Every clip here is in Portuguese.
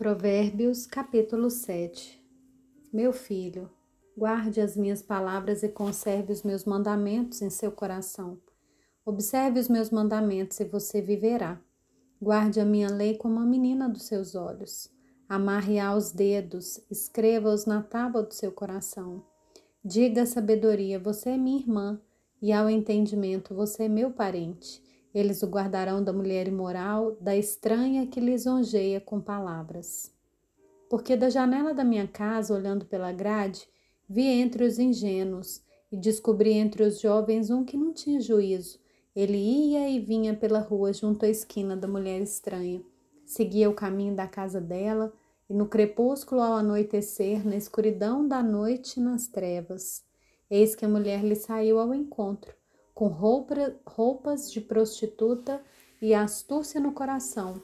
Provérbios, capítulo 7 Meu filho, guarde as minhas palavras e conserve os meus mandamentos em seu coração. Observe os meus mandamentos e você viverá. Guarde a minha lei como a menina dos seus olhos. Amarre aos dedos, escreva-os na tábua do seu coração. Diga à sabedoria, você é minha irmã, e ao entendimento, você é meu parente. Eles o guardarão da mulher imoral, da estranha que lisonjeia com palavras. Porque da janela da minha casa, olhando pela grade, vi entre os ingênuos e descobri entre os jovens um que não tinha juízo. Ele ia e vinha pela rua junto à esquina da mulher estranha. Seguia o caminho da casa dela e no crepúsculo ao anoitecer, na escuridão da noite nas trevas. Eis que a mulher lhe saiu ao encontro com roupa, roupas de prostituta e astúcia no coração.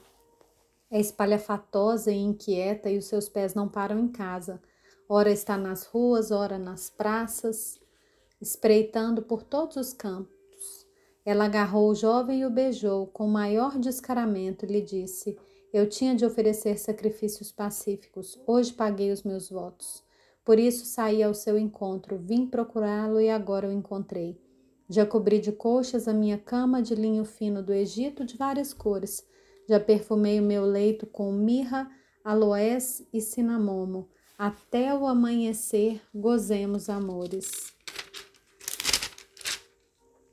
É espalhafatosa e inquieta e os seus pés não param em casa. Ora está nas ruas, ora nas praças, espreitando por todos os campos. Ela agarrou o jovem e o beijou com o maior descaramento e lhe disse: Eu tinha de oferecer sacrifícios pacíficos, hoje paguei os meus votos. Por isso saí ao seu encontro, vim procurá-lo e agora o encontrei. Já cobri de coxas a minha cama de linho fino do Egito de várias cores. Já perfumei o meu leito com mirra, aloés e cinamomo. Até o amanhecer gozemos amores.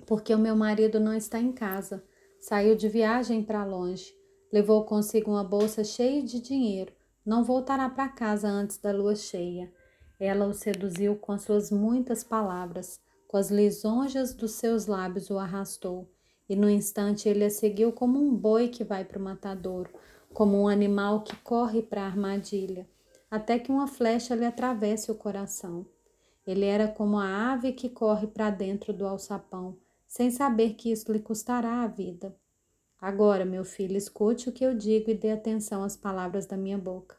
Porque o meu marido não está em casa. Saiu de viagem para longe. Levou consigo uma bolsa cheia de dinheiro. Não voltará para casa antes da lua cheia. Ela o seduziu com suas muitas palavras com as lisonjas dos seus lábios o arrastou, e no instante ele a seguiu como um boi que vai para o matadouro, como um animal que corre para a armadilha, até que uma flecha lhe atravesse o coração. Ele era como a ave que corre para dentro do alçapão, sem saber que isso lhe custará a vida. Agora, meu filho, escute o que eu digo e dê atenção às palavras da minha boca.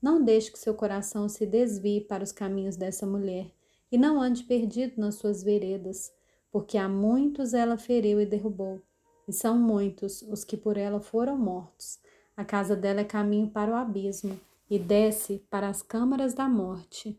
Não deixe que seu coração se desvie para os caminhos dessa mulher, e não ande perdido nas suas veredas, porque a muitos ela feriu e derrubou, e são muitos os que por ela foram mortos. A casa dela é caminho para o abismo e desce para as câmaras da morte.